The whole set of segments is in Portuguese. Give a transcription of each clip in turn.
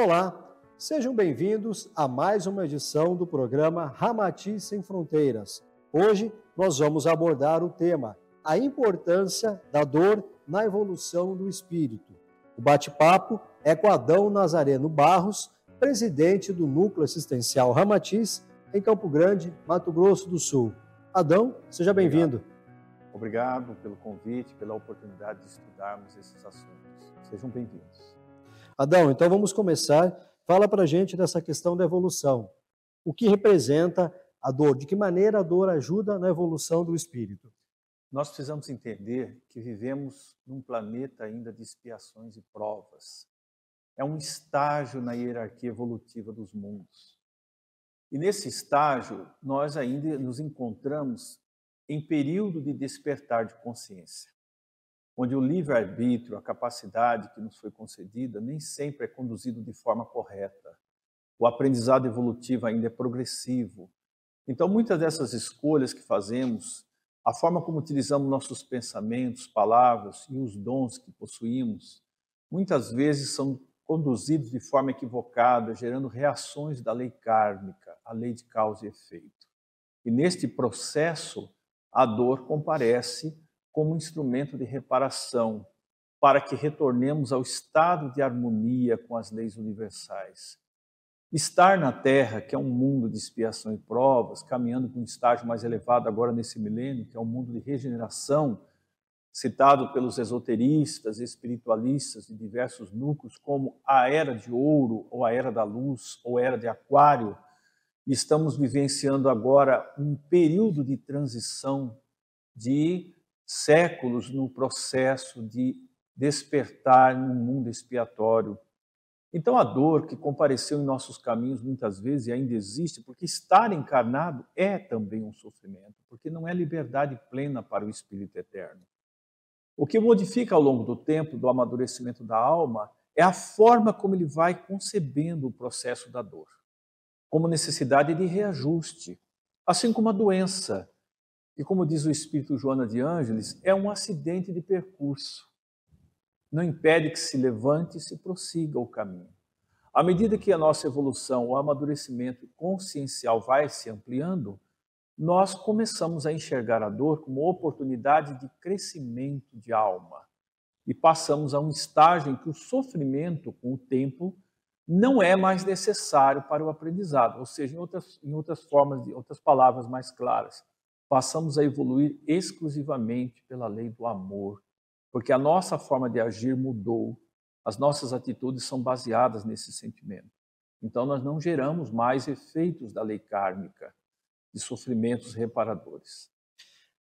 Olá, sejam bem-vindos a mais uma edição do programa Ramati Sem Fronteiras. Hoje nós vamos abordar o tema A importância da dor na evolução do espírito. O bate-papo é com Adão Nazareno Barros, presidente do Núcleo Assistencial Ramatiz, em Campo Grande, Mato Grosso do Sul. Adão, seja bem-vindo. Obrigado pelo convite, pela oportunidade de estudarmos esses assuntos. Sejam bem-vindos. Adão, então vamos começar. Fala para a gente dessa questão da evolução. O que representa a dor? De que maneira a dor ajuda na evolução do espírito? Nós precisamos entender que vivemos num planeta ainda de expiações e provas. É um estágio na hierarquia evolutiva dos mundos. E nesse estágio, nós ainda nos encontramos em período de despertar de consciência onde o livre-arbítrio, a capacidade que nos foi concedida, nem sempre é conduzido de forma correta. O aprendizado evolutivo ainda é progressivo. Então, muitas dessas escolhas que fazemos, a forma como utilizamos nossos pensamentos, palavras e os dons que possuímos, muitas vezes são conduzidos de forma equivocada, gerando reações da lei kármica, a lei de causa e efeito. E neste processo, a dor comparece como instrumento de reparação, para que retornemos ao estado de harmonia com as leis universais. Estar na Terra, que é um mundo de expiação e provas, caminhando para um estágio mais elevado agora nesse milênio, que é um mundo de regeneração, citado pelos esoteristas espiritualistas de diversos núcleos como a Era de Ouro, ou a Era da Luz, ou a Era de Aquário, estamos vivenciando agora um período de transição de séculos no processo de despertar no mundo expiatório. Então, a dor que compareceu em nossos caminhos muitas vezes e ainda existe, porque estar encarnado é também um sofrimento, porque não é liberdade plena para o espírito eterno. O que modifica ao longo do tempo, do amadurecimento da alma, é a forma como ele vai concebendo o processo da dor, como necessidade de reajuste, assim como a doença e como diz o espírito Joana de Ângeles, é um acidente de percurso. Não impede que se levante e se prossiga o caminho. À medida que a nossa evolução, o amadurecimento consciencial vai se ampliando, nós começamos a enxergar a dor como oportunidade de crescimento de alma. E passamos a um estágio em que o sofrimento, com o tempo, não é mais necessário para o aprendizado. Ou seja, em outras, em outras formas, em outras palavras mais claras, passamos a evoluir exclusivamente pela lei do amor, porque a nossa forma de agir mudou, as nossas atitudes são baseadas nesse sentimento. Então, nós não geramos mais efeitos da lei kármica, de sofrimentos reparadores.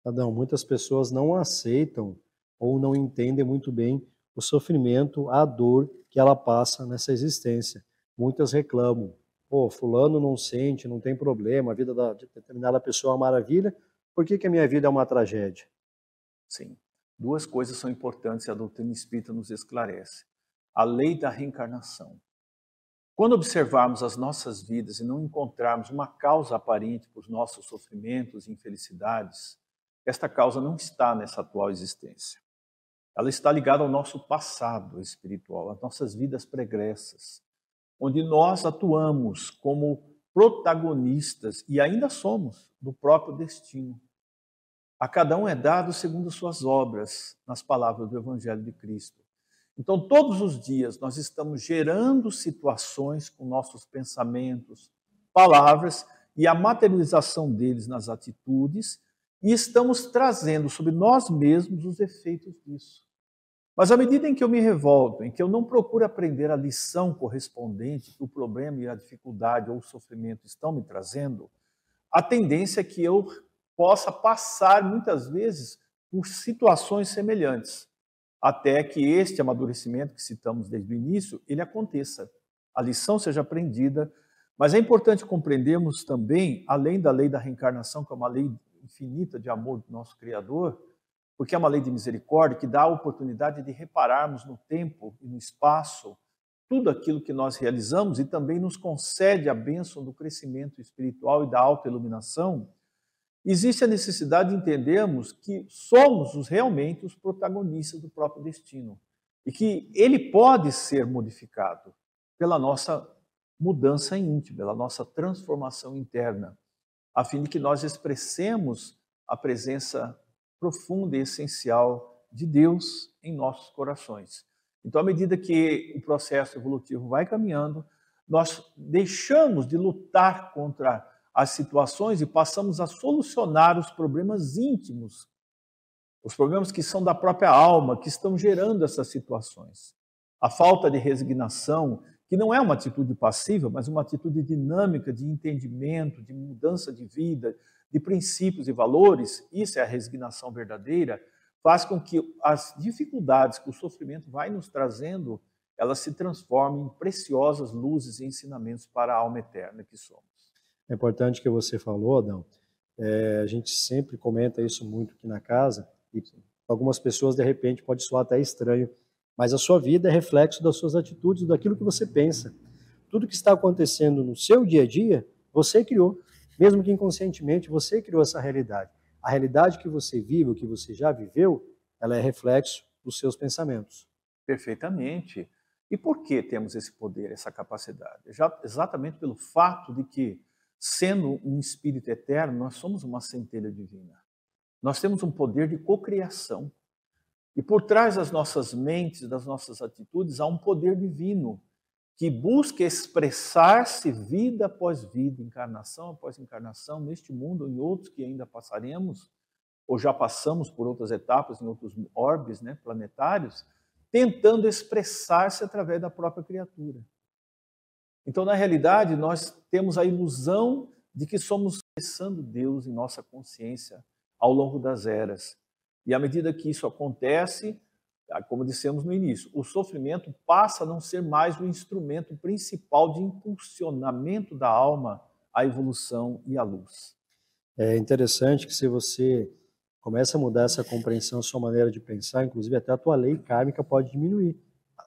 Adão, muitas pessoas não aceitam ou não entendem muito bem o sofrimento, a dor que ela passa nessa existência. Muitas reclamam. Pô, fulano não sente, não tem problema, a vida da, de determinada pessoa é uma maravilha, por que, que a minha vida é uma tragédia? Sim, duas coisas são importantes e a doutrina espírita nos esclarece. A lei da reencarnação. Quando observarmos as nossas vidas e não encontrarmos uma causa aparente para os nossos sofrimentos e infelicidades, esta causa não está nessa atual existência. Ela está ligada ao nosso passado espiritual, às nossas vidas pregressas, onde nós atuamos como protagonistas e ainda somos do próprio destino. A cada um é dado segundo suas obras, nas palavras do Evangelho de Cristo. Então, todos os dias, nós estamos gerando situações com nossos pensamentos, palavras e a materialização deles nas atitudes, e estamos trazendo sobre nós mesmos os efeitos disso. Mas à medida em que eu me revolto, em que eu não procuro aprender a lição correspondente que o problema e a dificuldade ou o sofrimento estão me trazendo, a tendência é que eu possa passar muitas vezes por situações semelhantes, até que este amadurecimento que citamos desde o início, ele aconteça, a lição seja aprendida, mas é importante compreendermos também, além da lei da reencarnação, que é uma lei infinita de amor do nosso Criador, porque é uma lei de misericórdia que dá a oportunidade de repararmos no tempo e no espaço tudo aquilo que nós realizamos e também nos concede a bênção do crescimento espiritual e da autoiluminação, existe a necessidade de entendermos que somos os, realmente os protagonistas do próprio destino e que ele pode ser modificado. pela nossa mudança íntima, pela nossa transformação interna, a fim de que nós expressemos a presença profunda e essencial de Deus em nossos corações. Então, à medida que o processo evolutivo vai caminhando, nós deixamos de lutar contra as situações e passamos a solucionar os problemas íntimos, os problemas que são da própria alma, que estão gerando essas situações. A falta de resignação, que não é uma atitude passiva, mas uma atitude dinâmica de entendimento, de mudança de vida, de princípios e valores, isso é a resignação verdadeira, faz com que as dificuldades que o sofrimento vai nos trazendo, elas se transformem em preciosas luzes e ensinamentos para a alma eterna que somos. É importante que você falou, Adão. É, a gente sempre comenta isso muito aqui na casa e algumas pessoas de repente pode soar até estranho, mas a sua vida é reflexo das suas atitudes, daquilo que você pensa. Tudo que está acontecendo no seu dia a dia, você criou. Mesmo que inconscientemente, você criou essa realidade. A realidade que você vive, o que você já viveu, ela é reflexo dos seus pensamentos. Perfeitamente. E por que temos esse poder, essa capacidade? Já, exatamente pelo fato de que, sendo um espírito eterno, nós somos uma centelha divina. Nós temos um poder de cocriação. E por trás das nossas mentes, das nossas atitudes, há um poder divino que busca expressar-se vida após vida, encarnação após encarnação, neste mundo ou em outros que ainda passaremos, ou já passamos por outras etapas em outros orbes né, planetários, tentando expressar-se através da própria criatura. Então, na realidade, nós temos a ilusão de que somos expressando Deus em nossa consciência ao longo das eras. E à medida que isso acontece, ah, como dissemos no início, o sofrimento passa a não ser mais o instrumento principal de impulsionamento da alma à evolução e à luz. É interessante que se você começa a mudar essa compreensão, sua maneira de pensar, inclusive até a tua lei kármica pode diminuir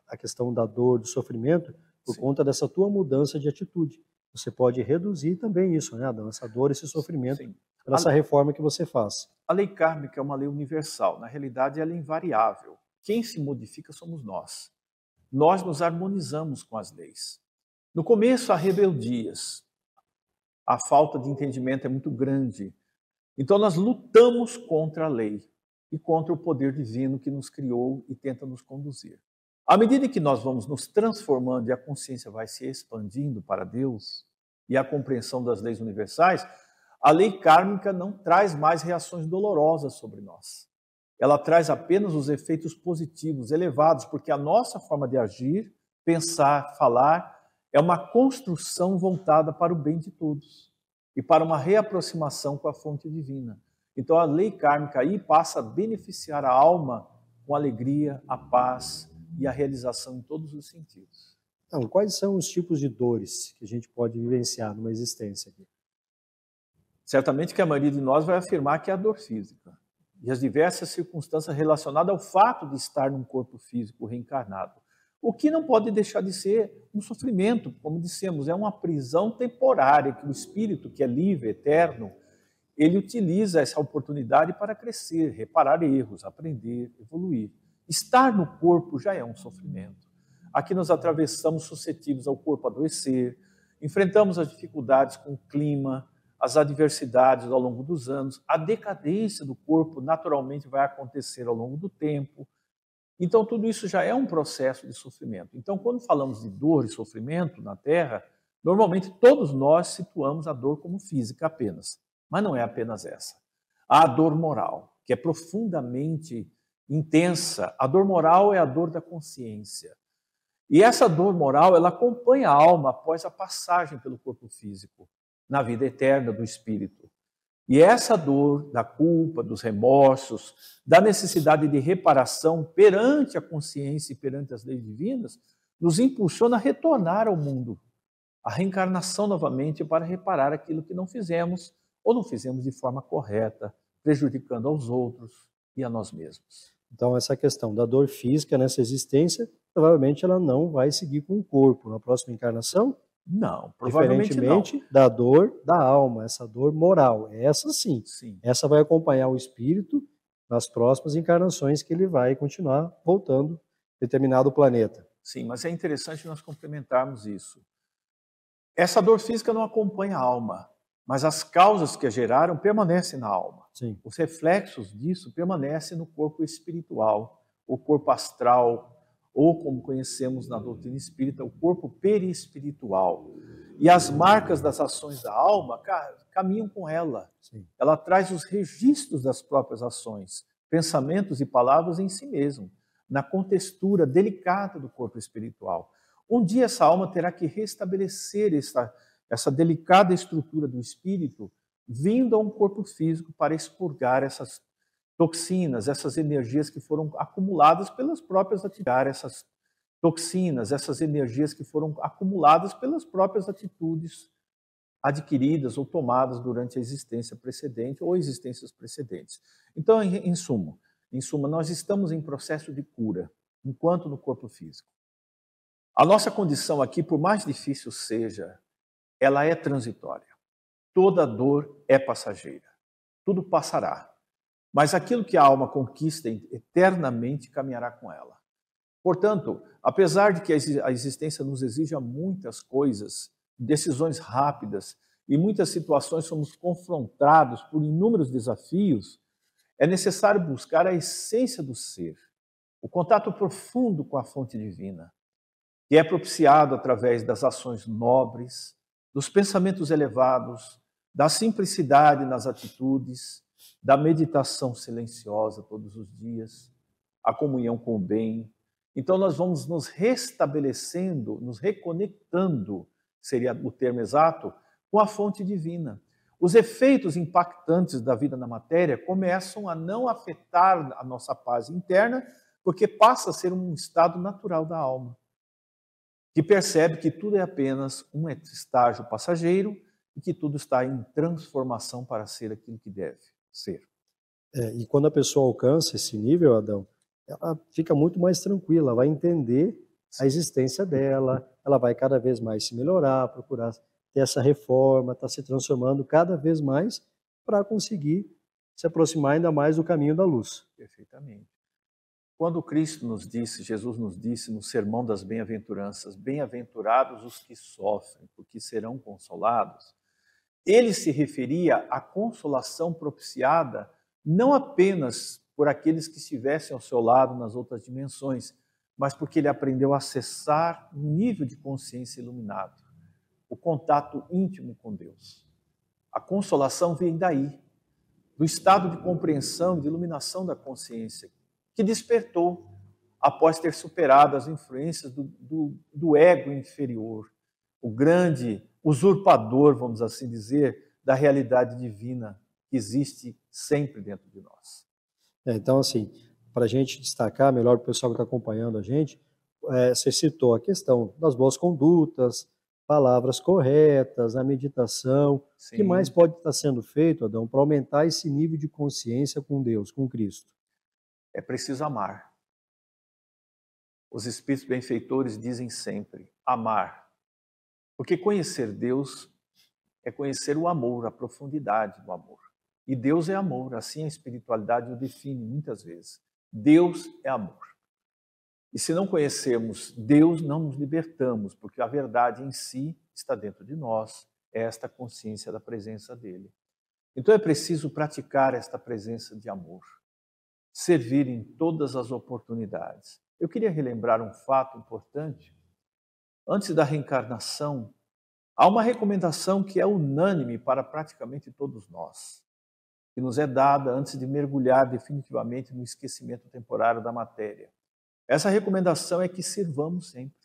a questão da dor, do sofrimento, por Sim. conta dessa tua mudança de atitude. Você pode reduzir também isso, né, Adão? Essa dor, esse sofrimento, Sim. essa reforma que você faz. A lei kármica é uma lei universal. Na realidade, ela é invariável. Quem se modifica somos nós. Nós nos harmonizamos com as leis. No começo, há rebeldias. A falta de entendimento é muito grande. Então, nós lutamos contra a lei e contra o poder divino que nos criou e tenta nos conduzir. À medida que nós vamos nos transformando e a consciência vai se expandindo para Deus e a compreensão das leis universais, a lei kármica não traz mais reações dolorosas sobre nós ela traz apenas os efeitos positivos, elevados, porque a nossa forma de agir, pensar, falar, é uma construção voltada para o bem de todos e para uma reaproximação com a fonte divina. Então a lei kármica aí passa a beneficiar a alma com alegria, a paz e a realização em todos os sentidos. Então, quais são os tipos de dores que a gente pode vivenciar numa existência aqui? Certamente que a maioria de nós vai afirmar que é a dor física e as diversas circunstâncias relacionadas ao fato de estar num corpo físico reencarnado. O que não pode deixar de ser um sofrimento, como dissemos, é uma prisão temporária que o espírito, que é livre, eterno, ele utiliza essa oportunidade para crescer, reparar erros, aprender, evoluir. Estar no corpo já é um sofrimento. Aqui nós atravessamos suscetíveis ao corpo adoecer, enfrentamos as dificuldades com o clima, as adversidades ao longo dos anos, a decadência do corpo naturalmente vai acontecer ao longo do tempo. Então, tudo isso já é um processo de sofrimento. Então, quando falamos de dor e sofrimento na Terra, normalmente todos nós situamos a dor como física apenas, mas não é apenas essa. Há a dor moral, que é profundamente intensa. A dor moral é a dor da consciência. E essa dor moral, ela acompanha a alma após a passagem pelo corpo físico na vida eterna do espírito. E essa dor da culpa, dos remorsos, da necessidade de reparação perante a consciência e perante as leis divinas, nos impulsiona a retornar ao mundo, a reencarnação novamente para reparar aquilo que não fizemos ou não fizemos de forma correta, prejudicando aos outros e a nós mesmos. Então, essa questão da dor física nessa existência, provavelmente ela não vai seguir com o corpo. Na próxima encarnação, não, provavelmente Diferentemente não. da dor da alma, essa dor moral. Essa sim. sim. Essa vai acompanhar o espírito nas próximas encarnações que ele vai continuar voltando a determinado planeta. sim, mas é interessante nós complementarmos isso. Essa dor física não acompanha a alma, mas as causas que a geraram permanecem na alma. Sim. Os reflexos disso permanecem no corpo espiritual, o corpo astral, ou como conhecemos na doutrina espírita, o corpo perispiritual. E as marcas das ações da alma caminham com ela. Sim. Ela traz os registros das próprias ações, pensamentos e palavras em si mesmo, na contextura delicada do corpo espiritual. Um dia essa alma terá que restabelecer essa, essa delicada estrutura do espírito, vindo a um corpo físico para expurgar essas toxinas, essas energias que foram acumuladas pelas próprias atividades, essas toxinas, essas energias que foram acumuladas pelas próprias atitudes adquiridas ou tomadas durante a existência precedente ou existências precedentes. Então, em, em suma, em suma, nós estamos em processo de cura, enquanto no corpo físico. A nossa condição aqui, por mais difícil seja, ela é transitória. Toda dor é passageira. Tudo passará. Mas aquilo que a alma conquista eternamente caminhará com ela. Portanto, apesar de que a existência nos exija muitas coisas, decisões rápidas, e muitas situações somos confrontados por inúmeros desafios, é necessário buscar a essência do ser, o contato profundo com a fonte divina, que é propiciado através das ações nobres, dos pensamentos elevados, da simplicidade nas atitudes, da meditação silenciosa todos os dias, a comunhão com o bem. Então, nós vamos nos restabelecendo, nos reconectando, seria o termo exato, com a fonte divina. Os efeitos impactantes da vida na matéria começam a não afetar a nossa paz interna, porque passa a ser um estado natural da alma, que percebe que tudo é apenas um estágio passageiro e que tudo está em transformação para ser aquilo que deve ser. É, e quando a pessoa alcança esse nível, Adão, ela fica muito mais tranquila, vai entender a existência dela, ela vai cada vez mais se melhorar, procurar ter essa reforma, está se transformando cada vez mais para conseguir se aproximar ainda mais do caminho da luz. Perfeitamente. Quando Cristo nos disse, Jesus nos disse no Sermão das Bem-aventuranças, bem-aventurados os que sofrem, porque serão consolados, ele se referia à consolação propiciada não apenas por aqueles que estivessem ao seu lado nas outras dimensões, mas porque ele aprendeu a acessar um nível de consciência iluminado, o contato íntimo com Deus. A consolação vem daí, do estado de compreensão, de iluminação da consciência, que despertou após ter superado as influências do, do, do ego inferior, o grande usurpador, vamos assim dizer, da realidade divina que existe sempre dentro de nós. É, então, assim, para a gente destacar melhor o pessoal que está acompanhando a gente, é, você citou a questão das boas condutas, palavras corretas, a meditação. Sim. O que mais pode estar sendo feito, Adão, para aumentar esse nível de consciência com Deus, com Cristo? É preciso amar. Os espíritos benfeitores dizem sempre: amar porque conhecer Deus é conhecer o amor, a profundidade do amor. E Deus é amor, assim a espiritualidade o define muitas vezes. Deus é amor. E se não conhecermos Deus, não nos libertamos, porque a verdade em si está dentro de nós, é esta consciência da presença dele. Então é preciso praticar esta presença de amor, servir em todas as oportunidades. Eu queria relembrar um fato importante antes da reencarnação, há uma recomendação que é unânime para praticamente todos nós, que nos é dada antes de mergulhar definitivamente no esquecimento temporário da matéria. Essa recomendação é que sirvamos sempre.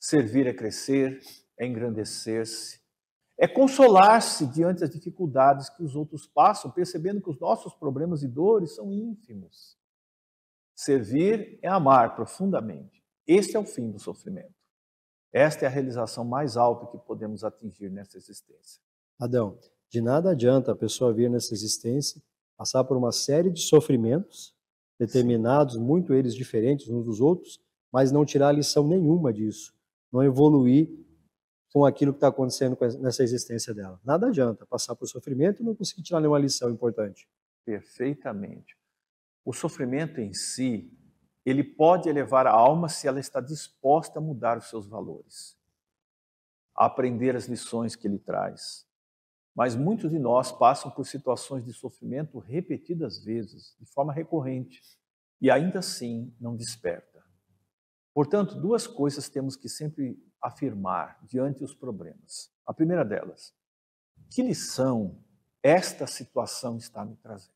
Servir é crescer, é engrandecer-se, é consolar-se diante das dificuldades que os outros passam, percebendo que os nossos problemas e dores são ínfimos. Servir é amar profundamente. Este é o fim do sofrimento. Esta é a realização mais alta que podemos atingir nessa existência. Adão, de nada adianta a pessoa vir nessa existência, passar por uma série de sofrimentos, determinados, muito eles diferentes uns dos outros, mas não tirar lição nenhuma disso, não evoluir com aquilo que está acontecendo nessa existência dela. Nada adianta passar por sofrimento e não conseguir tirar nenhuma lição importante. Perfeitamente. O sofrimento em si ele pode elevar a alma se ela está disposta a mudar os seus valores, a aprender as lições que ele traz. Mas muitos de nós passam por situações de sofrimento repetidas vezes, de forma recorrente, e ainda assim não desperta. Portanto, duas coisas temos que sempre afirmar diante dos problemas. A primeira delas, que lição esta situação está me trazendo?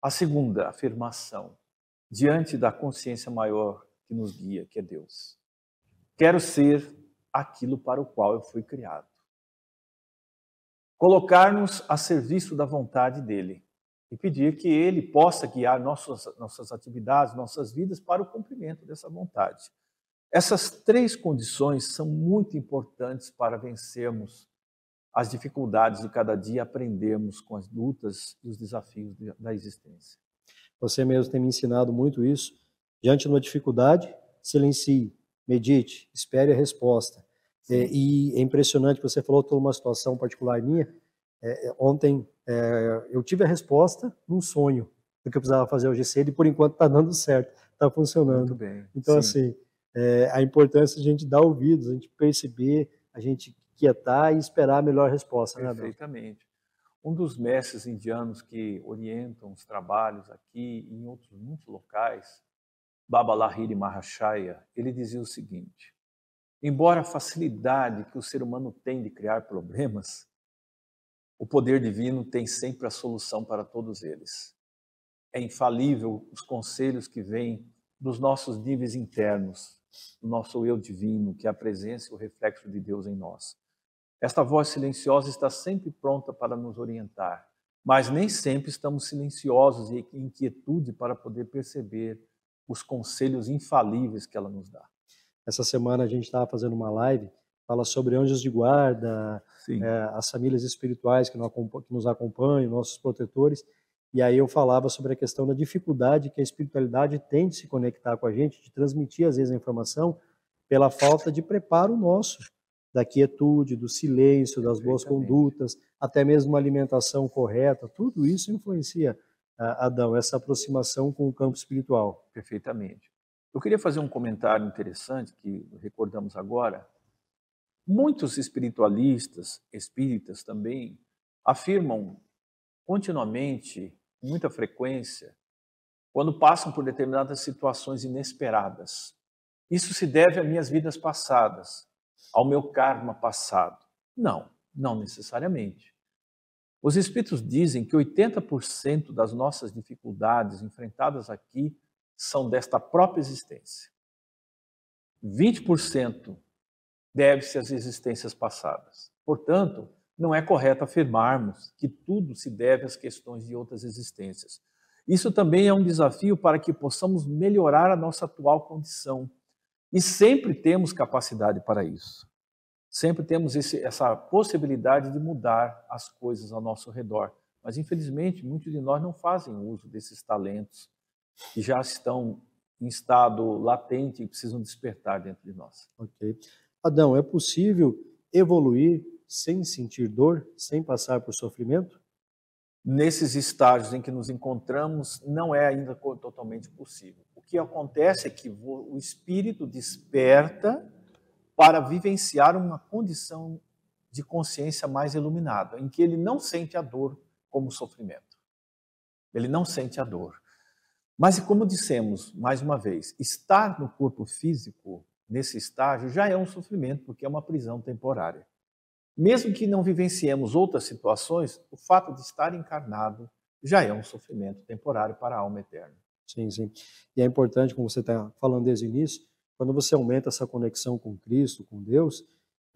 A segunda afirmação, diante da consciência maior que nos guia, que é Deus. Quero ser aquilo para o qual eu fui criado. Colocar-nos a serviço da vontade dele e pedir que ele possa guiar nossas, nossas atividades, nossas vidas para o cumprimento dessa vontade. Essas três condições são muito importantes para vencermos as dificuldades de cada dia, aprendermos com as lutas e os desafios da existência. Você mesmo tem me ensinado muito isso. Diante de uma dificuldade, silencie, medite, espere a resposta. É, e é impressionante, você falou toda uma situação particular minha. É, é, ontem é, eu tive a resposta num sonho do que eu precisava fazer hoje cedo e por enquanto está dando certo, está funcionando. Muito bem. Então, Sim. assim, é, a importância de a gente dar ouvidos, a gente perceber, a gente quietar e esperar a melhor resposta. Né, Perfeitamente. Um dos mestres indianos que orientam os trabalhos aqui e em outros muitos locais, Baba Lahiri Mahashaya, ele dizia o seguinte: embora a facilidade que o ser humano tem de criar problemas, o poder divino tem sempre a solução para todos eles. É infalível os conselhos que vêm dos nossos níveis internos, do nosso eu divino, que é a presença e o reflexo de Deus em nós. Esta voz silenciosa está sempre pronta para nos orientar, mas nem sempre estamos silenciosos e em inquietude para poder perceber os conselhos infalíveis que ela nos dá. Essa semana a gente estava fazendo uma live, fala sobre anjos de guarda, é, as famílias espirituais que nos acompanham, nossos protetores, e aí eu falava sobre a questão da dificuldade que a espiritualidade tem de se conectar com a gente, de transmitir às vezes a informação, pela falta de preparo nosso da quietude, do silêncio, das boas condutas, até mesmo uma alimentação correta, tudo isso influencia, Adão, essa aproximação com o campo espiritual. Perfeitamente. Eu queria fazer um comentário interessante que recordamos agora. Muitos espiritualistas, espíritas também, afirmam continuamente, com muita frequência, quando passam por determinadas situações inesperadas. Isso se deve a minhas vidas passadas ao meu karma passado. Não, não necessariamente. Os Espíritos dizem que 80% das nossas dificuldades enfrentadas aqui são desta própria existência. 20% deve-se às existências passadas. Portanto, não é correto afirmarmos que tudo se deve às questões de outras existências. Isso também é um desafio para que possamos melhorar a nossa atual condição, e sempre temos capacidade para isso. Sempre temos esse, essa possibilidade de mudar as coisas ao nosso redor. Mas, infelizmente, muitos de nós não fazem uso desses talentos que já estão em estado latente e precisam despertar dentro de nós. Ok. Adão, é possível evoluir sem sentir dor, sem passar por sofrimento? Nesses estágios em que nos encontramos, não é ainda totalmente possível que acontece é que o espírito desperta para vivenciar uma condição de consciência mais iluminada, em que ele não sente a dor como sofrimento. Ele não sente a dor. Mas, como dissemos mais uma vez, estar no corpo físico nesse estágio já é um sofrimento, porque é uma prisão temporária. Mesmo que não vivenciemos outras situações, o fato de estar encarnado já é um sofrimento temporário para a alma eterna. Sim, sim. E é importante, como você está falando desde o início, quando você aumenta essa conexão com Cristo, com Deus,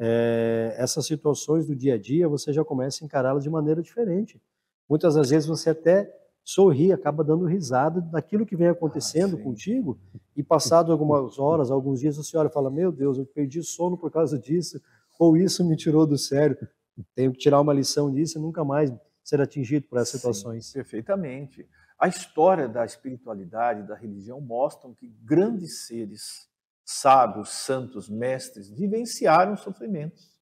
é, essas situações do dia a dia você já começa a encará-las de maneira diferente. Muitas das vezes você até sorri, acaba dando risada daquilo que vem acontecendo ah, contigo, e passado algumas horas, alguns dias, você olha e fala: Meu Deus, eu perdi sono por causa disso, ou isso me tirou do sério. Tenho que tirar uma lição disso e nunca mais ser atingido por essas situações. Sim, perfeitamente. A história da espiritualidade, da religião, mostram que grandes seres, sábios, santos, mestres, vivenciaram sofrimentos.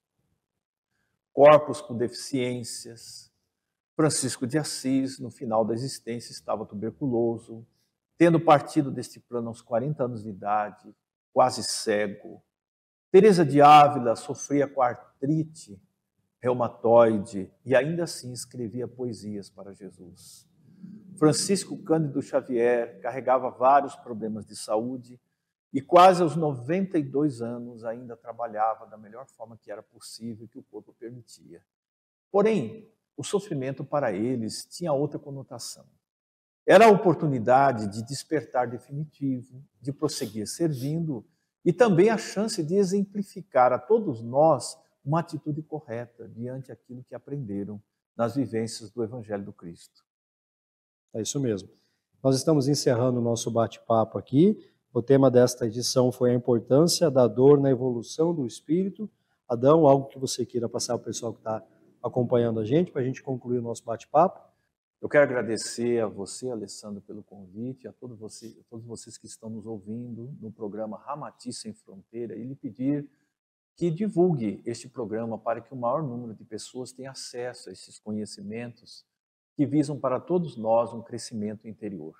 Corpos com deficiências. Francisco de Assis, no final da existência, estava tuberculoso, tendo partido deste plano aos 40 anos de idade, quase cego. Teresa de Ávila sofria com artrite reumatoide e ainda assim escrevia poesias para Jesus. Francisco Cândido Xavier carregava vários problemas de saúde e quase aos 92 anos ainda trabalhava da melhor forma que era possível que o corpo permitia. Porém, o sofrimento para eles tinha outra conotação. Era a oportunidade de despertar definitivo, de prosseguir servindo e também a chance de exemplificar a todos nós uma atitude correta diante daquilo que aprenderam nas vivências do Evangelho do Cristo. É isso mesmo. Nós estamos encerrando o nosso bate-papo aqui. O tema desta edição foi a importância da dor na evolução do espírito. Adão, algo que você queira passar para o pessoal que está acompanhando a gente, para a gente concluir o nosso bate-papo? Eu quero agradecer a você, Alessandro, pelo convite, a a todos vocês que estão nos ouvindo no programa Ramati Sem Fronteira e lhe pedir que divulgue este programa para que o maior número de pessoas tenha acesso a esses conhecimentos que visam para todos nós um crescimento interior.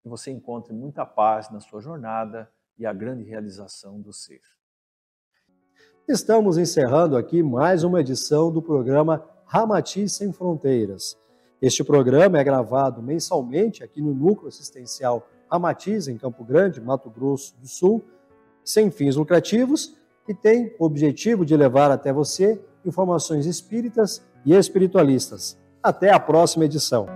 Que você encontre muita paz na sua jornada e a grande realização do ser. Estamos encerrando aqui mais uma edição do programa Ramati Sem Fronteiras. Este programa é gravado mensalmente aqui no Núcleo Assistencial Amatiz, em Campo Grande, Mato Grosso do Sul, sem fins lucrativos e tem o objetivo de levar até você informações espíritas e espiritualistas. Até a próxima edição.